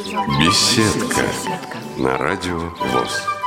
Беседка на радио ВОЗ.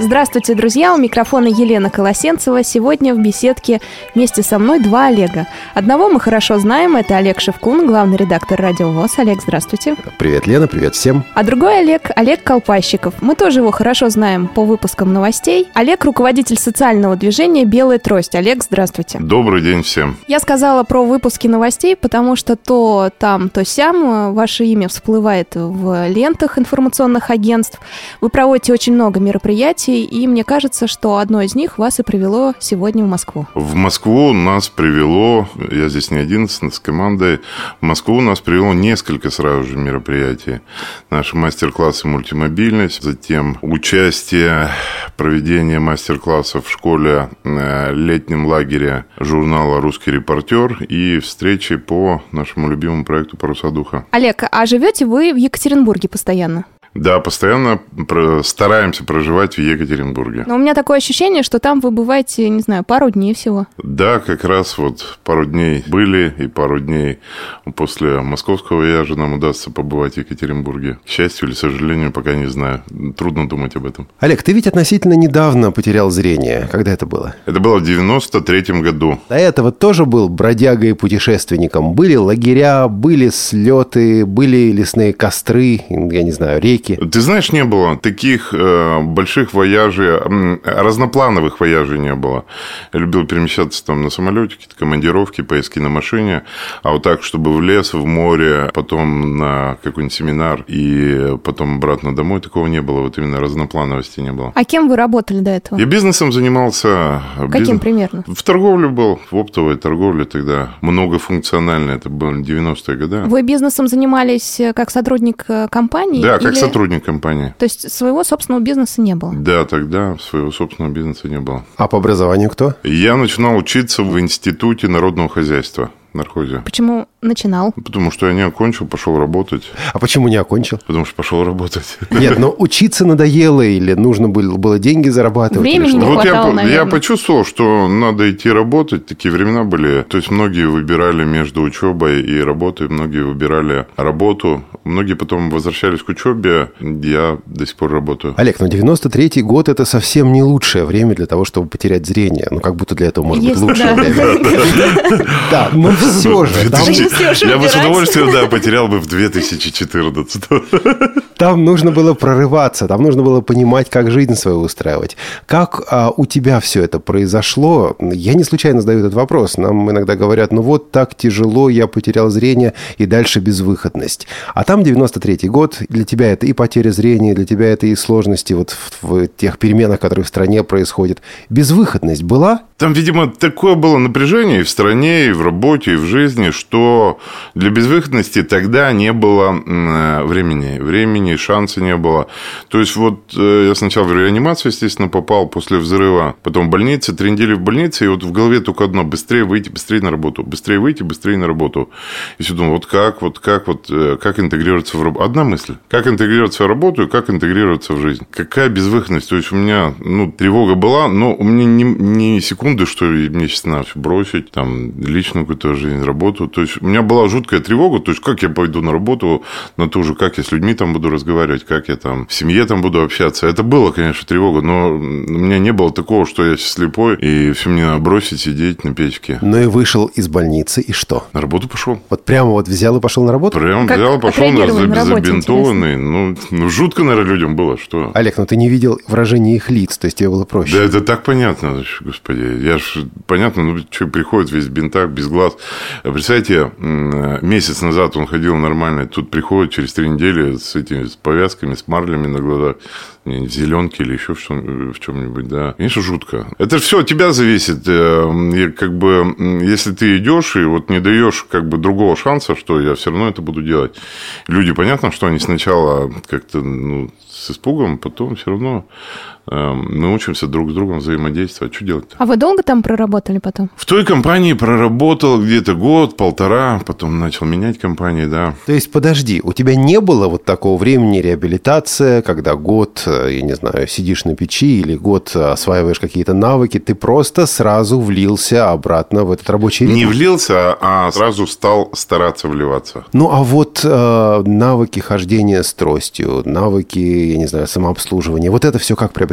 Здравствуйте, друзья! У микрофона Елена Колосенцева. Сегодня в беседке вместе со мной два Олега. Одного мы хорошо знаем, это Олег Шевкун, главный редактор Радио ВОЗ. Олег, здравствуйте. Привет, Лена, привет всем. А другой Олег, Олег Колпащиков. Мы тоже его хорошо знаем по выпускам новостей. Олег – руководитель социального движения «Белая трость». Олег, здравствуйте. Добрый день всем. Я сказала про выпуски новостей, потому что то там, то сям ваше имя всплывает в лентах информационных агентств. Вы проводите очень много мероприятий, и мне кажется, что одно из них вас и привело сегодня в Москву. В Москву нас привело, я здесь не один с командой, в Москву нас привело несколько сразу же мероприятий. Наши мастер-классы «Мультимобильность», затем участие, проведение мастер-классов в школе, э, летнем лагере журнала «Русский репортер» и встречи по нашему любимому проекту «Паруса духа». Олег, а живете вы в Екатеринбурге постоянно? Да, постоянно стараемся проживать в Екатеринбурге. Но у меня такое ощущение, что там вы бываете, не знаю, пару дней всего. Да, как раз вот пару дней были, и пару дней после московского вояжа нам удастся побывать в Екатеринбурге. К счастью или к сожалению, пока не знаю. Трудно думать об этом. Олег, ты ведь относительно недавно потерял зрение. Когда это было? Это было в 93-м году. До этого тоже был бродягой и путешественником. Были лагеря, были слеты, были лесные костры, я не знаю, реки Америки? Ты знаешь, не было таких э, больших вояжей, разноплановых вояжей не было. Я любил перемещаться там на самолете, какие-то командировки, поездки на машине, а вот так, чтобы в лес, в море, потом на какой-нибудь семинар и потом обратно домой, такого не было. Вот именно разноплановости не было. А кем вы работали до этого? Я бизнесом занимался. Каким бизнес... примерно? В торговле был, в оптовой торговле тогда. Многофункционально, это были 90-е годы. Вы бизнесом занимались э, как сотрудник э, компании? Да, или... как сотрудник компании. То есть своего собственного бизнеса не было? Да, тогда своего собственного бизнеса не было. А по образованию кто? Я начинал учиться в Институте народного хозяйства наркозе. Почему начинал? Потому что я не окончил, пошел работать. А почему не окончил? Потому что пошел работать. Нет, но учиться надоело или нужно было, было деньги зарабатывать? Времени не вот хватало, я, я почувствовал, что надо идти работать. Такие времена были. То есть многие выбирали между учебой и работой, многие выбирали работу. Многие потом возвращались к учебе. Я до сих пор работаю. Олег, но 93-й год это совсем не лучшее время для того, чтобы потерять зрение. Ну, как будто для этого может быть лучшее время. Да, но все же. Я бы с удовольствием, да, потерял бы в 2014. Там нужно было прорываться, там нужно было понимать, как жизнь свою устраивать. Как а, у тебя все это произошло? Я не случайно задаю этот вопрос. Нам иногда говорят, ну вот так тяжело, я потерял зрение, и дальше безвыходность. А там 93-й год, для тебя это и потеря зрения, для тебя это и сложности вот в, в тех переменах, которые в стране происходят. Безвыходность была? Там, видимо, такое было напряжение и в стране, и в работе, и в жизни, что для безвыходности тогда не было э, времени. Времени, шанса не было. То есть, вот э, я сначала в реанимацию, естественно, попал после взрыва, потом в больнице, три недели в больнице, и вот в голове только одно – быстрее выйти, быстрее на работу, быстрее выйти, быстрее на работу. И все думал, вот как, вот как, вот э, как интегрироваться в работу. Одна мысль. Как интегрироваться в работу и как интегрироваться в жизнь. Какая безвыходность? То есть, у меня, ну, тревога была, но у меня ни, ни секунды, что мне сейчас надо бросить, там, личную какую-то жизнь, работу. То есть, у меня была жуткая тревога, то есть, как я пойду на работу, на ту же, как я с людьми там буду разговаривать, как я там в семье там буду общаться. Это было, конечно, тревога, но у меня не было такого, что я слепой, и все мне надо бросить, сидеть на печке. Ну и вышел из больницы, и что? На работу пошел. Вот прямо вот взял и пошел на работу? Прямо как взял, пошел на, на забинтованный. Ну, ну, жутко, наверное, людям было, что... Олег, ну ты не видел выражения их лиц, то есть тебе было проще. Да, это так понятно, господи. Я ж, понятно, ну, что приходит весь в бинтах, без глаз. Представьте, месяц назад он ходил нормально, тут приходит через три недели с этими с повязками, с марлями на глазах, в зеленке или еще в, чем, в чем-нибудь, да. Конечно, жутко. Это все от тебя зависит. Э, и как бы, если ты идешь и вот не даешь как бы другого шанса, что я все равно это буду делать. Люди, понятно, что они сначала как-то ну, с испугом, потом все равно мы учимся друг с другом взаимодействовать. Что делать-то? А вы долго там проработали потом? В той компании проработал где-то год, полтора, потом начал менять компании, да. То есть, подожди, у тебя не было вот такого времени реабилитация, когда год, э, я не знаю, сидишь на печи или год осваиваешь какие-то навыки, ты просто сразу влился обратно в этот рабочий ритм? Не влился, а сразу стал стараться вливаться. Ну, а вот э, навыки хождения с тростью, навыки, я не знаю, самообслуживания, вот это все как приобреталось?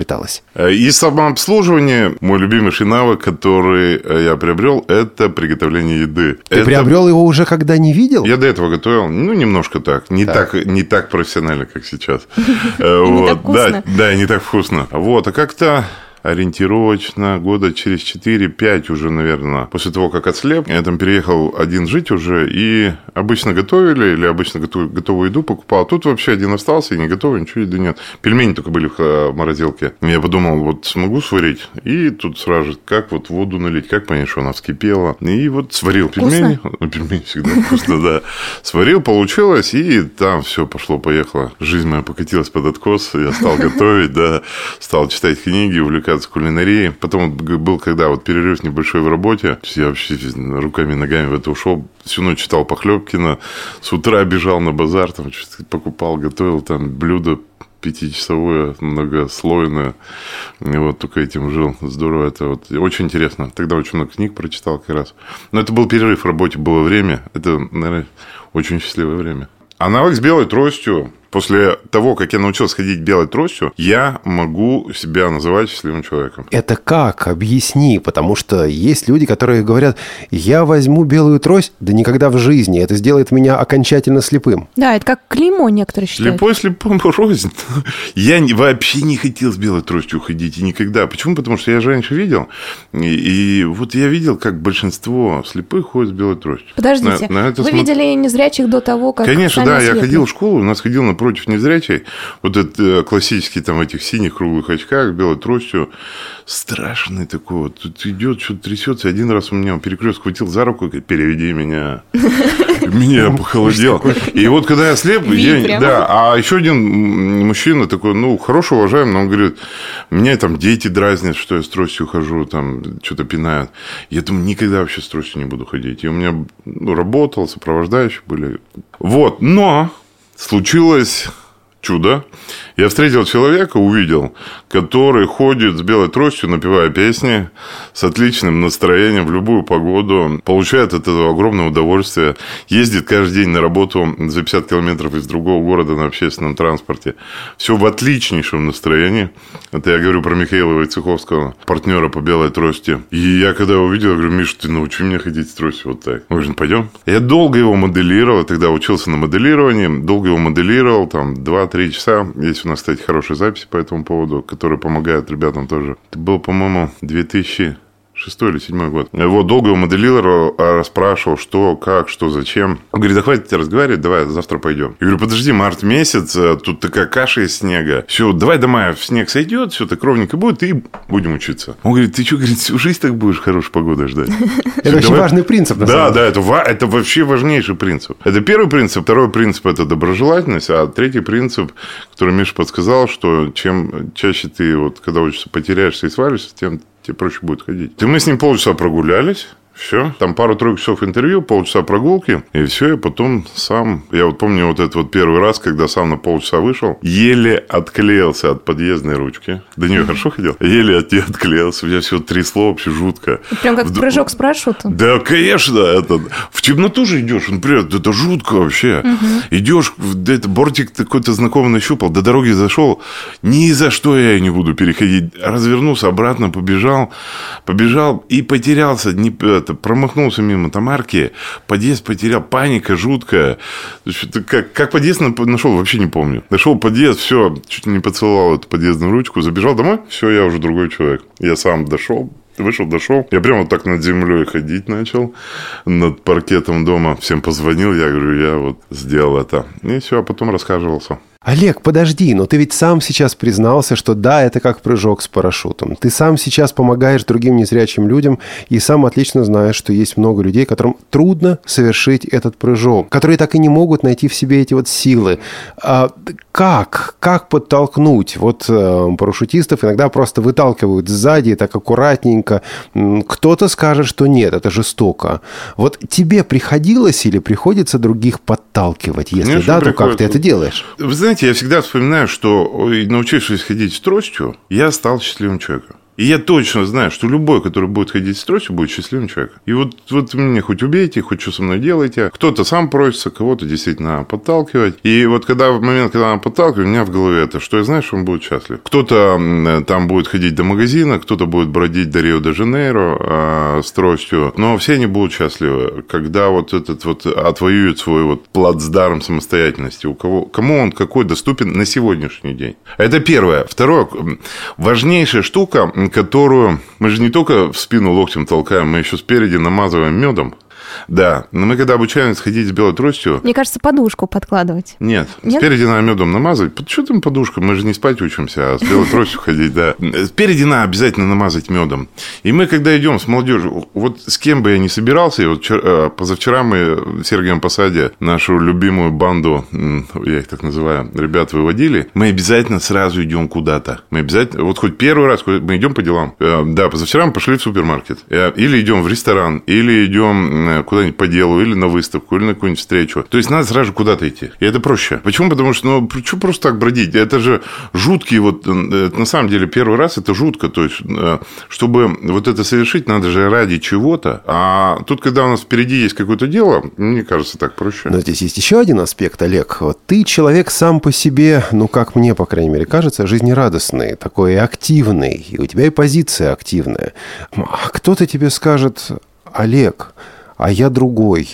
Э, и самообслуживание, мой любимейший навык, который э, я приобрел, это приготовление еды. Ты это... приобрел его уже, когда не видел? Я до этого готовил, ну, немножко так. Не так, так не так профессионально, как сейчас. Вот, да, да, не так вкусно. Вот, а как-то ориентировочно года через 4-5 уже, наверное, после того, как отслеп, я там переехал один жить уже, и обычно готовили, или обычно готовую, готовую еду покупал. Тут вообще один остался, и не готовый, ничего еды нет. Пельмени только были в морозилке. Я подумал, вот смогу сварить, и тут сразу же, как вот воду налить, как понять, что она вскипела. И вот сварил пельмени. Вкусно? Ну, пельмени всегда вкусно, да. Сварил, получилось, и там все пошло-поехало. Жизнь моя покатилась под откос, я стал готовить, да, стал читать книги, увлекаться увлекаться кулинарией. Потом был, когда вот перерыв небольшой в работе, я вообще руками и ногами в это ушел. Всю ночь читал Похлебкина, с утра бежал на базар, там что-то покупал, готовил там блюдо пятичасовое, многослойное. И вот только этим жил. Здорово. Это вот очень интересно. Тогда очень много книг прочитал как раз. Но это был перерыв в работе, было время. Это, наверное, очень счастливое время. А навык с белой тростью После того, как я научился ходить белой тростью, я могу себя называть счастливым человеком. Это как? Объясни, потому что есть люди, которые говорят, я возьму белую трость, да никогда в жизни, это сделает меня окончательно слепым. Да, это как клеймо некоторые считают. Слепой слепому рознь. Я вообще не хотел с белой тростью ходить и никогда. Почему? Потому что я же раньше видел, и, и вот я видел, как большинство слепых ходит с белой тростью. Подождите, на, на это вы смо... видели незрячих до того, как Конечно, да, я ходил в школу, у нас ходил на напротив незрячий, вот этот э, классический там этих синих круглых очках, белой тростью, страшный такой вот, тут идет, что-то трясется. Один раз у меня перекрест хватил за руку, говорит, переведи меня. Меня похолодел. И вот когда я слеп, я, да, а еще один мужчина такой, ну, хороший, уважаемый, но он говорит, меня там дети дразнят, что я с тростью хожу, там что-то пинают. Я думаю, никогда вообще с тростью не буду ходить. И у меня ну, работал, сопровождающие были. Вот, но случилось чудо. Я встретил человека, увидел, который ходит с белой тростью, напевая песни, с отличным настроением в любую погоду, получает от этого огромное удовольствие, ездит каждый день на работу за 50 километров из другого города на общественном транспорте. Все в отличнейшем настроении. Это я говорю про Михаила Войцеховского, партнера по белой трости. И я когда увидел, говорю, Миша, ты научи меня ходить с тростью вот так. Он говорит, «Ну, пойдем. Я долго его моделировал, тогда учился на моделировании, долго его моделировал, там, 2-3 часа. Есть у нас, кстати, хорошие записи по этому поводу, которые помогают ребятам тоже. Это был, по-моему, 2000 шестой или седьмой год. Вот, долго его моделировал, а расспрашивал, что, как, что, зачем. Он говорит, да хватит тебе разговаривать, давай завтра пойдем. Я говорю, подожди, март месяц, э, тут такая каша из снега. Все, давай до мая снег сойдет, все так ровненько будет, и будем учиться. Он говорит, ты что, говорит, всю жизнь так будешь хорошей погоды ждать? Это очень важный принцип, Да, да, это это вообще важнейший принцип. Это первый принцип. Второй принцип – это доброжелательность. А третий принцип, который Миша подсказал, что чем чаще ты, вот, когда учишься, потеряешься и свалишься, тем тебе проще будет ходить. И мы с ним полчаса прогулялись. Все. Там пару-тройку часов интервью, полчаса прогулки. И все, я потом сам... Я вот помню вот этот вот первый раз, когда сам на полчаса вышел, еле отклеился от подъездной ручки. До нее хорошо ходил? Еле от нее отклеился. У меня все трясло вообще жутко. Прям как прыжок с парашютом? Да, конечно. Это... В темноту же идешь. Например, это жутко вообще. Угу. Идешь, это бортик какой-то знакомый нащупал, до дороги зашел. Ни за что я не буду переходить. Развернулся, обратно побежал. Побежал и потерялся. Не, это, промахнулся мимо Тамарки, подъезд потерял, паника жуткая. Как, как подъезд нашел, вообще не помню. Нашел подъезд, все, чуть не поцеловал эту подъездную ручку, забежал домой, все, я уже другой человек. Я сам дошел, вышел, дошел. Я прямо вот так над землей ходить начал, над паркетом дома. Всем позвонил, я говорю, я вот сделал это. И все, а потом рассказывался. Олег, подожди, но ты ведь сам сейчас признался, что да, это как прыжок с парашютом. Ты сам сейчас помогаешь другим незрячим людям и сам отлично знаешь, что есть много людей, которым трудно совершить этот прыжок, которые так и не могут найти в себе эти вот силы. А как? Как подтолкнуть? Вот э, парашютистов иногда просто выталкивают сзади, так аккуратненько. Кто-то скажет, что нет, это жестоко. Вот тебе приходилось или приходится других подталкивать? Если Конечно, да, то как ты это делаешь? Вы знаете, я всегда вспоминаю, что научившись ходить с тростью, я стал счастливым человеком. И я точно знаю, что любой, который будет ходить с тростью, будет счастливым человеком. И вот, вот меня хоть убейте, хоть что со мной делайте. Кто-то сам просится, кого-то действительно подталкивать. И вот когда в момент, когда она подталкивает, у меня в голове это, что я знаю, что он будет счастлив. Кто-то там будет ходить до магазина, кто-то будет бродить до Рио-де-Жанейро э, с тростью. Но все они будут счастливы, когда вот этот вот отвоюет свой вот плацдарм самостоятельности. У кого, кому он какой доступен на сегодняшний день. Это первое. Второе. Важнейшая штука, которую мы же не только в спину локтем толкаем, мы еще спереди намазываем медом. Да, но мы когда обучаемся ходить с белой тростью... Мне кажется, подушку подкладывать. Нет, Нет? спереди надо медом намазать. Что там подушка? Мы же не спать учимся, а с белой тростью ходить, да. Спереди надо обязательно намазать медом. И мы, когда идем с молодежью, вот с кем бы я ни собирался, и вот э, позавчера мы с Сергеем Посаде нашу любимую банду, я их так называю, ребят выводили, мы обязательно сразу идем куда-то. Мы обязательно, вот хоть первый раз мы идем по делам. Э, да, позавчера мы пошли в супермаркет. Э, или идем в ресторан, или идем куда-нибудь по делу, или на выставку, или на какую-нибудь встречу. То есть надо сразу куда-то идти. И это проще. Почему? Потому что, ну, что просто так бродить? Это же жуткий вот, э, на самом деле, первый раз это жутко. То есть, э, чтобы вот это совершить, надо же ради чего-то. А тут, когда у нас впереди есть какое-то дело, мне кажется, так проще. Но здесь есть еще один аспект, Олег. Вот ты человек сам по себе, ну, как мне, по крайней мере, кажется, жизнерадостный, такой активный. И у тебя и позиция активная. А кто-то тебе скажет, Олег, а я другой.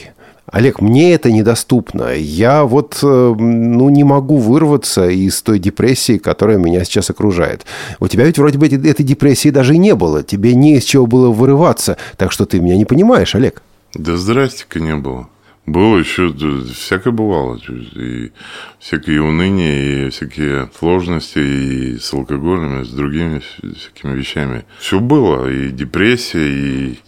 Олег, мне это недоступно. Я вот э, ну, не могу вырваться из той депрессии, которая меня сейчас окружает. У тебя ведь вроде бы этой депрессии даже и не было. Тебе не из чего было вырываться. Так что ты меня не понимаешь, Олег. Да здрасте-ка не было. Было еще, всякое бывало. И всякие уныния, и всякие сложности, и с алкоголем, и с другими всякими вещами. Все было. И депрессия, и,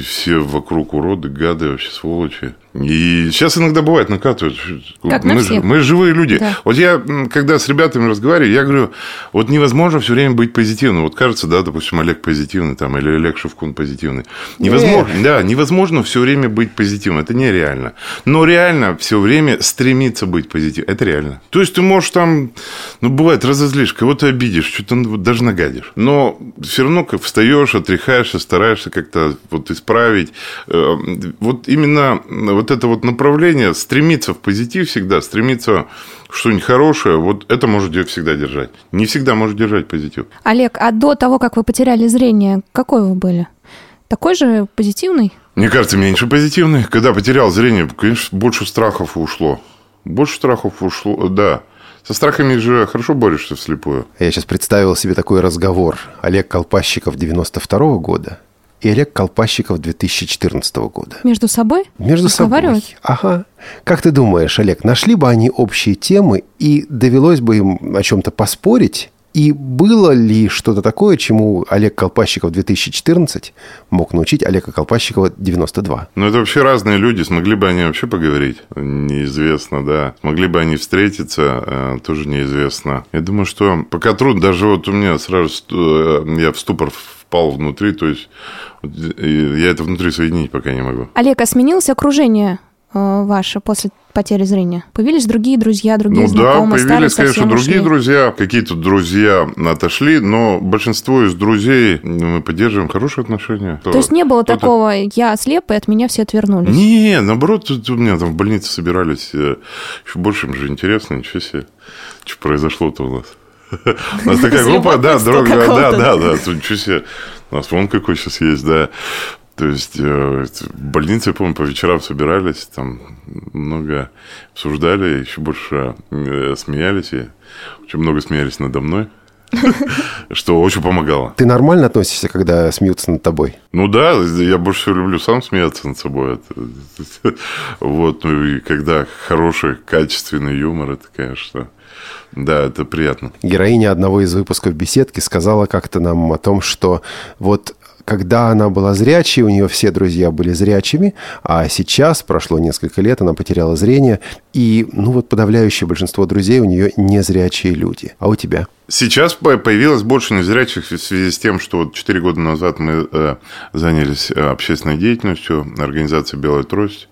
все вокруг уроды, гады, вообще сволочи. И сейчас иногда бывает накатывают. Как мы, всех. мы живые люди. Да. Вот я, когда с ребятами разговариваю, я говорю, вот невозможно все время быть позитивным. Вот кажется, да, допустим, Олег позитивный там, или Олег Шевкун позитивный. Невозможно, Нет. да, невозможно все время быть позитивным. Это нереально. Но реально все время стремиться быть позитивным. Это реально. То есть ты можешь там, ну, бывает, разозлишь, кого-то обидишь, что-то даже нагадишь. Но все равно как встаешь, отряхаешься, стараешься как-то вот исправить. Э, вот именно вот вот это вот направление, стремиться в позитив всегда, стремиться что-нибудь хорошее, вот это может всегда держать. Не всегда может держать позитив. Олег, а до того, как вы потеряли зрение, какой вы были? Такой же позитивный? Мне кажется, меньше позитивный. Когда потерял зрение, конечно, больше страхов ушло. Больше страхов ушло, да. Со страхами же хорошо борешься вслепую. Я сейчас представил себе такой разговор. Олег Колпащиков 92 -го года и Олег Колпащиков 2014 года. Между собой? Между собой. Ага. Как ты думаешь, Олег, нашли бы они общие темы и довелось бы им о чем-то поспорить? И было ли что-то такое, чему Олег Колпащиков 2014 мог научить Олега Колпащикова 92? Ну, это вообще разные люди. Смогли бы они вообще поговорить? Неизвестно, да. Смогли бы они встретиться? Э, тоже неизвестно. Я думаю, что пока трудно. Даже вот у меня сразу э, я в ступор впал внутри, то есть я это внутри соединить пока не могу. Олег, а сменилось окружение э, ваше после потери зрения? Появились другие друзья, другие ну, знакомые? да, появились, конечно, другие ушли. друзья. Какие-то друзья отошли, но большинство из друзей мы поддерживаем хорошие отношения. То есть не было такого, я слеп, и от меня все отвернулись? Не, наоборот, у меня там в больнице собирались. Э, Еще больше им же интересно, ничего себе. Что произошло-то у нас? У нас такая группа, да, друг, да, да, да, что себе, у нас вон какой сейчас есть, да. То есть э, в больнице, я помню, по вечерам собирались, там много обсуждали, еще больше э, смеялись, и очень много смеялись надо мной. Что очень помогало. Ты нормально относишься, когда смеются над тобой? Ну да, я больше всего люблю сам смеяться над собой. Вот, ну и когда хороший, качественный юмор, это, конечно, да, это приятно. Героиня одного из выпусков беседки сказала как-то нам о том, что вот когда она была зрячей, у нее все друзья были зрячими, а сейчас, прошло несколько лет, она потеряла зрение, и, ну вот, подавляющее большинство друзей у нее незрячие люди. А у тебя? Сейчас появилось больше незрячих в связи с тем, что вот 4 года назад мы э, занялись э, общественной деятельностью, организацией «Белая трость».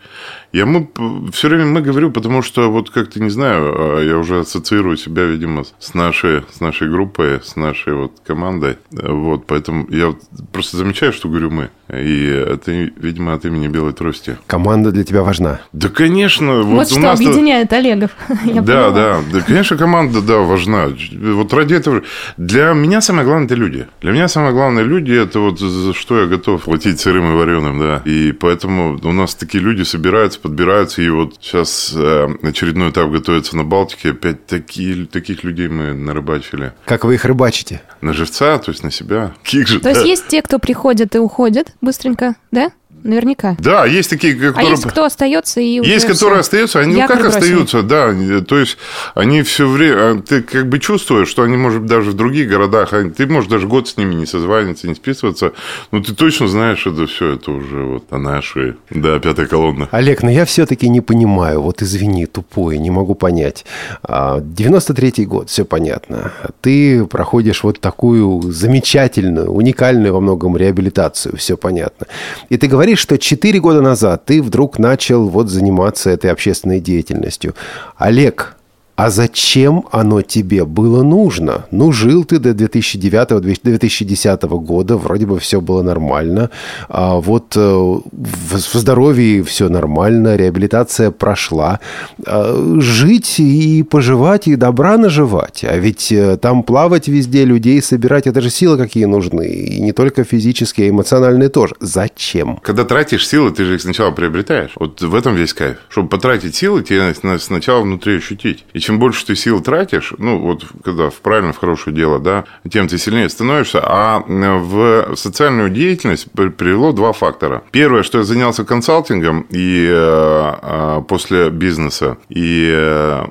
Я мы, все время мы говорю, потому что вот как-то не знаю, а я уже ассоциирую себя, видимо, с нашей, с нашей группой, с нашей вот командой. Вот, поэтому я просто замечаю, что говорю мы. И это, видимо, от имени Белой Трости. Команда для тебя важна. Да, конечно. Вот, вот что объединяет Олегов. да, да, да. Конечно, команда, да, важна. Вот ради этого... Для меня самое главное – это люди. Для меня самое главное – люди – это вот за что я готов платить сырым и вареным, да. И поэтому у нас такие люди собираются, подбираются. И вот сейчас э, очередной этап готовится на Балтике. Опять такие, таких людей мы нарыбачили. Как вы их рыбачите? На живца, то есть на себя. Каких же, то да. есть есть те, кто приходит и уходит, быстренько, да? Наверняка. Да, есть такие, которые... А есть кто остается и Есть, которые остаются, они ну как бросили. остаются, да. То есть они все время... А, ты как бы чувствуешь, что они, может, даже в других городах... Ты можешь даже год с ними не созваниваться, не списываться, но ты точно знаешь, это все, это уже вот наши, да, пятая колонна. Олег, но я все-таки не понимаю, вот извини, тупой, не могу понять. 93-й а, год, все понятно. Ты проходишь вот такую замечательную, уникальную во многом реабилитацию, все понятно. И ты говоришь, говоришь, что 4 года назад ты вдруг начал вот заниматься этой общественной деятельностью. Олег, а зачем оно тебе было нужно? Ну, жил ты до 2009-2010 года, вроде бы все было нормально. А вот э, в здоровье все нормально, реабилитация прошла. А жить и поживать, и добра наживать. А ведь э, там плавать везде, людей собирать, это же силы какие нужны. И не только физические, а эмоциональные тоже. Зачем? Когда тратишь силы, ты же их сначала приобретаешь. Вот в этом весь кайф. Чтобы потратить силы, тебе сначала внутри ощутить. И чем больше ты сил тратишь, ну, вот когда в правильное, в хорошее дело, да, тем ты сильнее становишься. А в социальную деятельность привело два фактора. Первое, что я занялся консалтингом и э, э, после бизнеса, и э,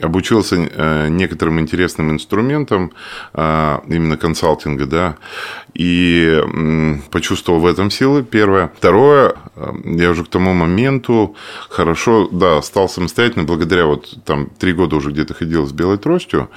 обучился некоторым интересным инструментам именно консалтинга, да, и почувствовал в этом силы, первое. Второе, я уже к тому моменту хорошо, да, стал самостоятельно, благодаря вот там три года года уже где-то ходил с белой тростью.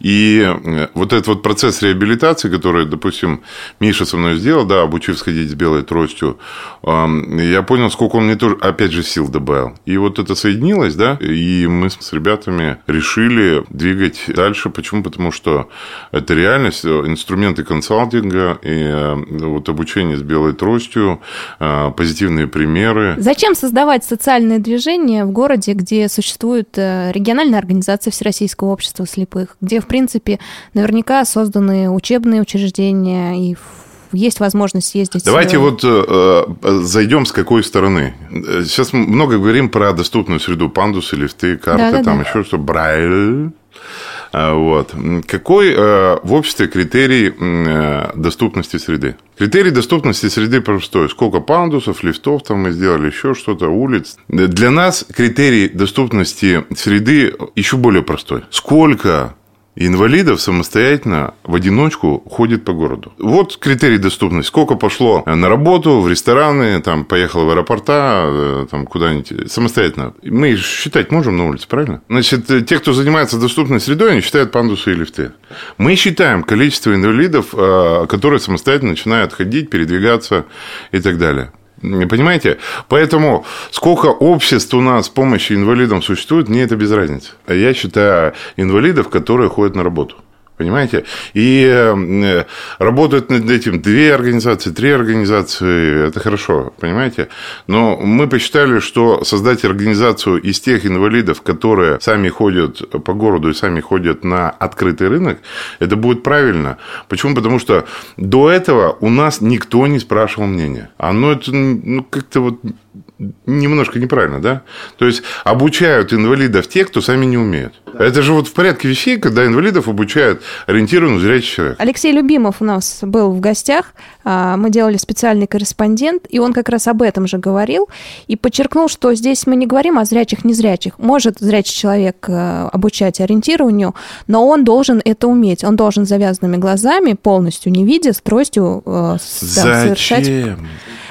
И э, вот этот вот процесс реабилитации, который, допустим, Миша со мной сделал, да, обучив сходить с белой тростью, я понял, сколько он мне тоже, опять же, сил добавил. И вот это соединилось, да, и мы с ребятами решили двигать дальше. Почему? Потому что это реальность, э, инструменты консалтинга и э, вот обучение с белой тростью, позитивные примеры. Зачем создавать социальное движение в городе, где существует региональная организация? Организация Всероссийского общества слепых, где, в принципе, наверняка созданы учебные учреждения и есть возможность ездить. Давайте э, вот э, э, зайдем с какой стороны. Сейчас мы много говорим про доступную среду, пандусы, лифты, карты, да, там да. еще что, Брайль. А, вот. Какой э, в обществе критерий э, доступности среды? Критерий доступности среды простой. Сколько пандусов, лифтов там мы сделали, еще что-то, улиц. Для нас критерий доступности среды еще более простой. Сколько инвалидов самостоятельно в одиночку ходит по городу. Вот критерий доступности. Сколько пошло на работу, в рестораны, там, поехало в аэропорта, э, там, куда-нибудь самостоятельно. Мы считать можем на улице, правильно? Значит, те, кто занимается доступной средой, они считают пандусы и лифты. Мы считаем количество инвалидов, э, которые самостоятельно начинают ходить, передвигаться и так далее. Понимаете? Поэтому сколько обществ у нас помощи инвалидам существует, мне это без разницы. А я считаю инвалидов, которые ходят на работу. Понимаете? И э, работают над этим две организации, три организации, это хорошо, понимаете? Но мы посчитали, что создать организацию из тех инвалидов, которые сами ходят по городу и сами ходят на открытый рынок, это будет правильно. Почему? Потому что до этого у нас никто не спрашивал мнения. Оно это ну, как-то вот немножко неправильно, да? То есть обучают инвалидов те, кто сами не умеют. Да. Это же вот в порядке вещей, когда инвалидов обучают ориентированный зрячий человек. Алексей Любимов у нас был в гостях. А, мы делали специальный корреспондент, и он как раз об этом же говорил и подчеркнул, что здесь мы не говорим о зрячих, незрячих. Может зрячий человек э, обучать ориентированию, но он должен это уметь. Он должен завязанными глазами, полностью не видя, с тростью э, да, совершать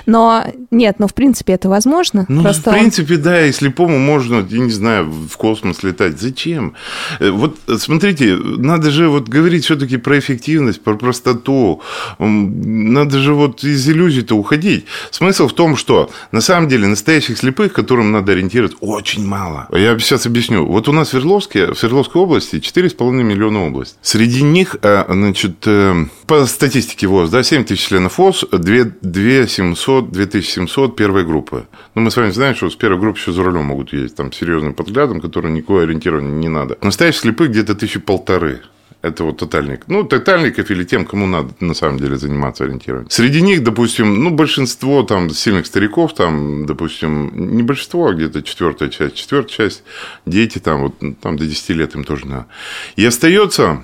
но нет, ну в принципе это возможно. Ну, Просто в принципе, он... да, и слепому можно, я не знаю, в космос летать. Зачем? Э, вот смотрите, надо же вот говорить все-таки про эффективность, про простоту. Надо же вот из иллюзий-то уходить. Смысл в том, что на самом деле настоящих слепых, которым надо ориентироваться, очень мало. Я сейчас объясню. Вот у нас в Свердловске, в Свердловской области 4,5 миллиона область. Среди них, э, значит, э, по статистике ВОЗ, да, 7 тысяч членов ВОЗ, 2, 2 700 2700 первой группы. Ну, мы с вами знаем, что с первой группы еще за рулем могут ездить, там, серьезным подглядом, который никакое ориентирование не надо. Настоящих слепых где-то тысячи полторы. Это вот тотальник. Ну, тотальников или тем, кому надо на самом деле заниматься ориентированием. Среди них, допустим, ну, большинство там сильных стариков, там, допустим, не большинство, а где-то четвертая часть, четвертая часть, дети там, вот, там до 10 лет им тоже надо. И остается,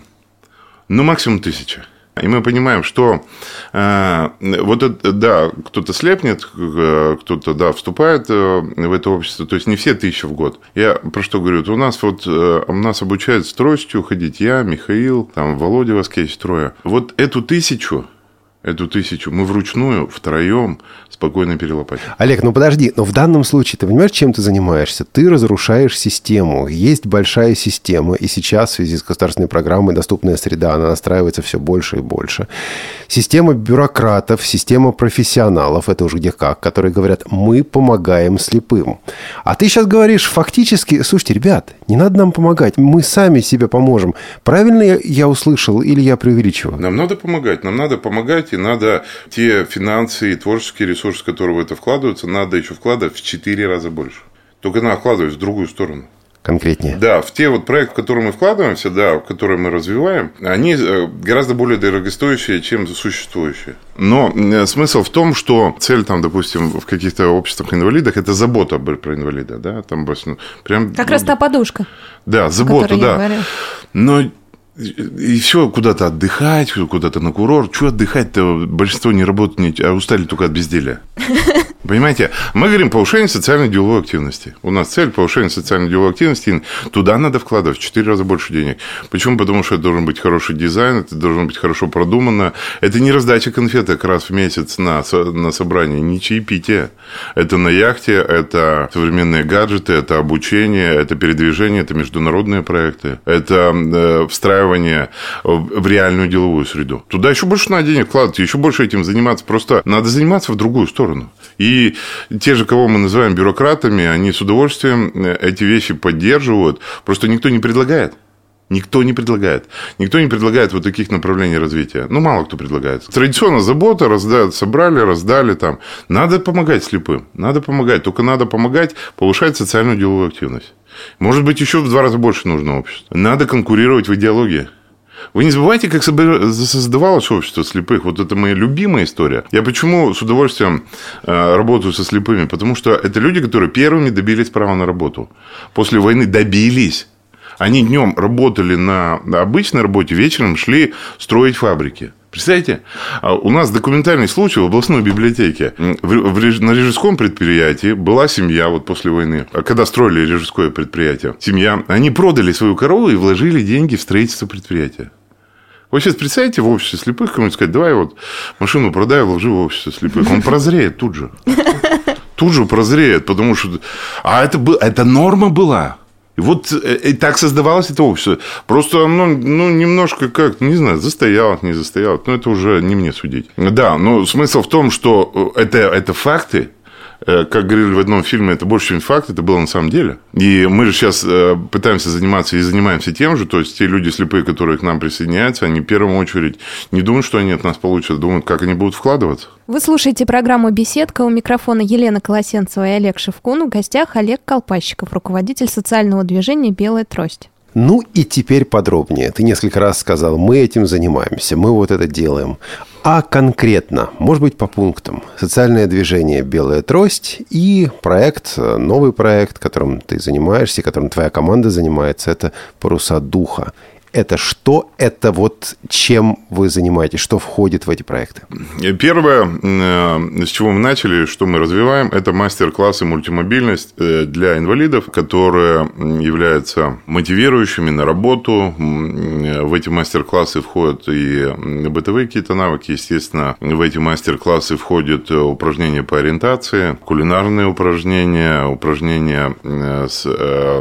ну, максимум тысяча. И мы понимаем, что э, вот это, да, кто-то слепнет, э, кто-то, да, вступает э, в это общество, то есть не все тысячи в год. Я про что говорю? у нас вот, э, у нас обучают стройностью ходить я, Михаил, там, Володя Васкевич, трое. Вот эту тысячу эту тысячу мы вручную, втроем, спокойно перелопатим. Олег, ну подожди, но в данном случае ты понимаешь, чем ты занимаешься? Ты разрушаешь систему. Есть большая система, и сейчас в связи с государственной программой «Доступная среда» она настраивается все больше и больше. Система бюрократов, система профессионалов, это уже где как, которые говорят, мы помогаем слепым. А ты сейчас говоришь фактически, слушайте, ребят, не надо нам помогать, мы сами себе поможем. Правильно я услышал или я преувеличиваю? Нам надо помогать, нам надо помогать и надо те финансы и творческие ресурсы, которые в это вкладываются, надо еще вкладывать в 4 раза больше. Только надо вкладывать в другую сторону конкретнее. Да, в те вот проекты, в которые мы вкладываемся, да, в которые мы развиваем, они э, гораздо более дорогостоящие, чем существующие. Но э, смысл в том, что цель там, допустим, в каких-то обществах инвалидах это забота про инвалида, да, там прям. Как ну, раз та подушка. Да, забота, да. Но и все, куда-то отдыхать, куда-то на курорт. Что отдыхать-то? Большинство не работает, а устали только от безделия. Понимаете, мы говорим повышение социально-деловой активности. У нас цель повышение социально-деловой активности. Туда надо вкладывать в 4 раза больше денег. Почему? Потому что это должен быть хороший дизайн, это должно быть хорошо продумано. Это не раздача конфеток раз в месяц на, на собрание, не чаепитие. Это на яхте, это современные гаджеты, это обучение, это передвижение, это международные проекты, это э, встраивание в реальную деловую среду. Туда еще больше надо денег вкладывать, еще больше этим заниматься. Просто надо заниматься в другую сторону. И те же, кого мы называем бюрократами, они с удовольствием э, эти вещи поддерживают. Просто никто не предлагает. Никто не предлагает. Никто не предлагает вот таких направлений развития. Ну, мало кто предлагает. Традиционно забота, раздают, собрали, раздали там. Надо помогать слепым. Надо помогать. Только надо помогать повышать социальную деловую активность. Может быть, еще в два раза больше нужно общество. Надо конкурировать в идеологии. Вы не забывайте, как создавалось общество слепых. Вот это моя любимая история. Я почему с удовольствием э, работаю со слепыми? Потому что это люди, которые первыми добились права на работу. После войны добились. Они днем работали на обычной работе, вечером шли строить фабрики. Представляете? А у нас документальный случай в областной библиотеке. На режисском предприятии была семья вот после войны. А когда строили режисское предприятие, семья, они продали свою корову и вложили деньги в строительство предприятия. Вы сейчас представляете в обществе слепых кому-нибудь сказать, давай вот машину продай, вложи в общество слепых. Он прозреет тут же. Тут же прозреет, потому что... А это, это норма была. И вот э, и так создавалось это общество. Просто оно, ну, немножко как, не знаю, застоялось, не застоялось. Но это уже не мне судить. Да, но смысл в том, что это, это факты, Э, как говорили в одном фильме, это больше, чем факт, это было на самом деле. И мы же сейчас э, пытаемся заниматься и занимаемся тем же, то есть те люди слепые, которые к нам присоединяются, они в первую очередь не думают, что они от нас получат, думают, как они будут вкладываться. Вы слушаете программу «Беседка». У микрофона Елена Колосенцева и Олег Шевкун. В гостях Олег Колпащиков, руководитель социального движения «Белая трость». Ну и теперь подробнее. Ты несколько раз сказал, мы этим занимаемся, мы вот это делаем. А конкретно, может быть, по пунктам. Социальное движение «Белая трость» и проект, новый проект, которым ты занимаешься, которым твоя команда занимается, это «Паруса духа» это что? Это вот чем вы занимаетесь? Что входит в эти проекты? Первое, э, с чего мы начали, что мы развиваем, это мастер-классы мультимобильность э, для инвалидов, которые являются мотивирующими на работу. В эти мастер-классы входят и бытовые какие-то навыки. Естественно, в эти мастер-классы входят упражнения по ориентации, кулинарные упражнения, упражнения э, с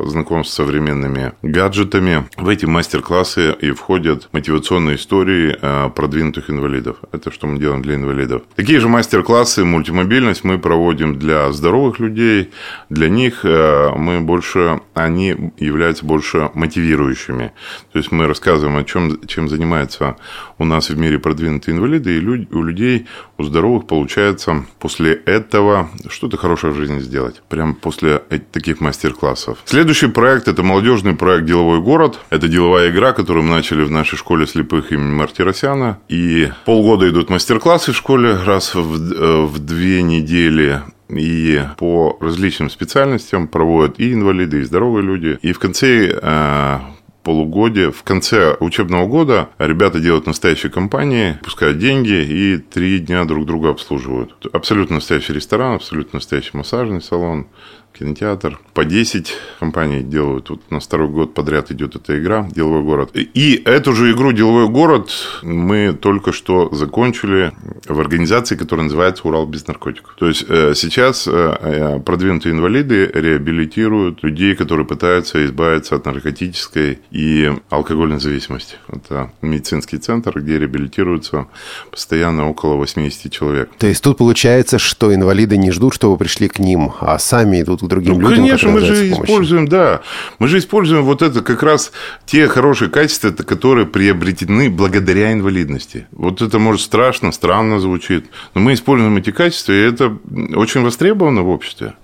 знакомств с современными гаджетами. В эти мастер-классы классы и входят мотивационные истории э, продвинутых инвалидов. Это что мы делаем для инвалидов. Такие же мастер-классы, мультимобильность мы проводим для здоровых людей. Для них э, мы больше, они являются больше мотивирующими. То есть мы рассказываем о чем, чем занимаются у нас в мире продвинутые инвалиды, и у людей, у здоровых получается после этого что-то хорошее в жизни сделать. Прям после таких мастер-классов. Следующий проект – это молодежный проект «Деловой город». Это деловая игра, которую мы начали в нашей школе слепых имени Мартиросяна. И полгода идут мастер-классы в школе раз в, э, в две недели и по различным специальностям проводят и инвалиды, и здоровые люди. И в конце э, полугодия, в конце учебного года ребята делают настоящие компании, пускают деньги и три дня друг друга обслуживают. Абсолютно настоящий ресторан, абсолютно настоящий массажный салон, кинотеатр. По 10 компаний делают. Вот на второй год подряд идет эта игра «Деловой город». И эту же игру «Деловой город» мы только что закончили в организации, которая называется «Урал без наркотиков». То есть, э, сейчас э, э, продвинутые инвалиды реабилитируют людей, которые пытаются избавиться от наркотической и алкогольной зависимости. Это медицинский центр, где реабилитируются постоянно около 80 человек. То есть, тут получается, что инвалиды не ждут, чтобы пришли к ним, а сами идут другим ну, людям. Конечно, мы же используем, да, мы же используем вот это как раз те хорошие качества, которые приобретены благодаря инвалидности. Вот это может страшно, странно звучит, но мы используем эти качества, и это очень востребовано в обществе.